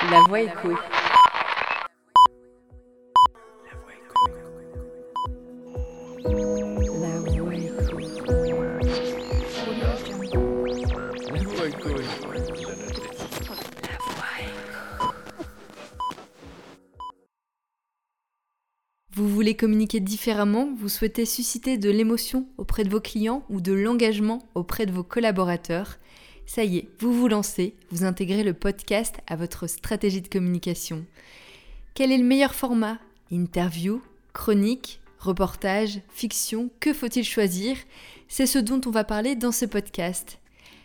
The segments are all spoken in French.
La voix écho. Vous voulez communiquer différemment, vous souhaitez susciter de l'émotion auprès de vos clients ou de l'engagement auprès de vos collaborateurs. Ça y est, vous vous lancez, vous intégrez le podcast à votre stratégie de communication. Quel est le meilleur format? Interview, chronique, reportage, fiction, que faut-il choisir? C'est ce dont on va parler dans ce podcast.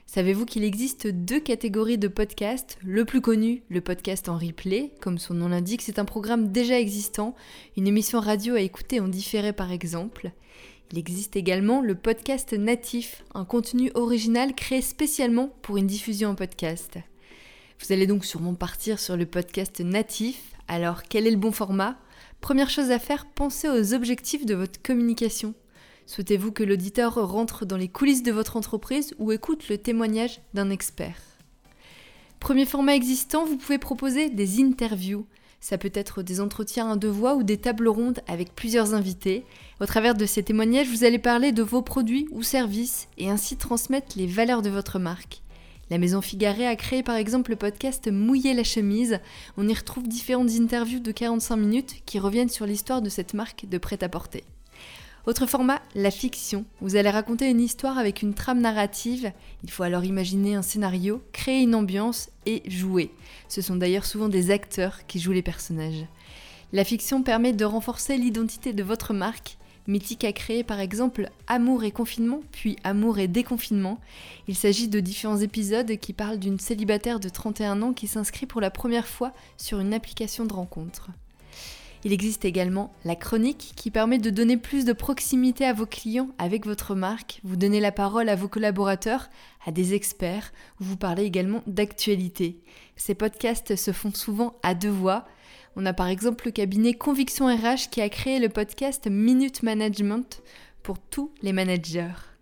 Savez-vous qu'il existe deux catégories de podcasts? Le plus connu, le podcast en replay, comme son nom l'indique, c'est un programme déjà existant, une émission radio à écouter en différé par exemple. Il existe également le podcast natif, un contenu original créé spécialement pour une diffusion en podcast. Vous allez donc sûrement partir sur le podcast natif. Alors, quel est le bon format? Première chose à faire, pensez aux objectifs de votre communication. Souhaitez-vous que l'auditeur rentre dans les coulisses de votre entreprise ou écoute le témoignage d'un expert? Premier format existant, vous pouvez proposer des interviews. Ça peut être des entretiens à deux voix ou des tables rondes avec plusieurs invités. Au travers de ces témoignages, vous allez parler de vos produits ou services et ainsi transmettre les valeurs de votre marque. La Maison Figaré a créé par exemple le podcast Mouiller la chemise. On y retrouve différentes interviews de 45 minutes qui reviennent sur l'histoire de cette marque de prêt-à-porter. Autre format, la fiction. Vous allez raconter une histoire avec une trame narrative. Il faut alors imaginer un scénario, créer une ambiance et jouer. Ce sont d'ailleurs souvent des acteurs qui jouent les personnages. La fiction permet de renforcer l'identité de votre marque. Mythique a créé par exemple Amour et confinement, puis Amour et déconfinement. Il s'agit de différents épisodes qui parlent d'une célibataire de 31 ans qui s'inscrit pour la première fois sur une application de rencontre. Il existe également la chronique qui permet de donner plus de proximité à vos clients avec votre marque. Vous donnez la parole à vos collaborateurs, à des experts, vous parlez également d'actualité. Ces podcasts se font souvent à deux voix. On a par exemple le cabinet Conviction RH qui a créé le podcast Minute Management pour tous les managers.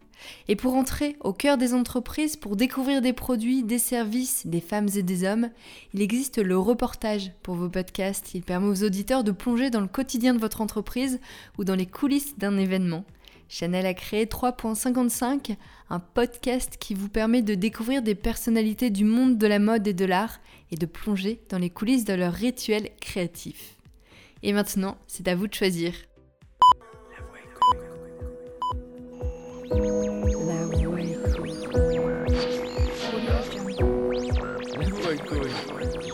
Et pour entrer au cœur des entreprises, pour découvrir des produits, des services, des femmes et des hommes, il existe le reportage pour vos podcasts. Il permet aux auditeurs de plonger dans le quotidien de votre entreprise ou dans les coulisses d'un événement. Chanel a créé 3.55, un podcast qui vous permet de découvrir des personnalités du monde de la mode et de l'art et de plonger dans les coulisses de leurs rituels créatifs. Et maintenant, c'est à vous de choisir. Thank you.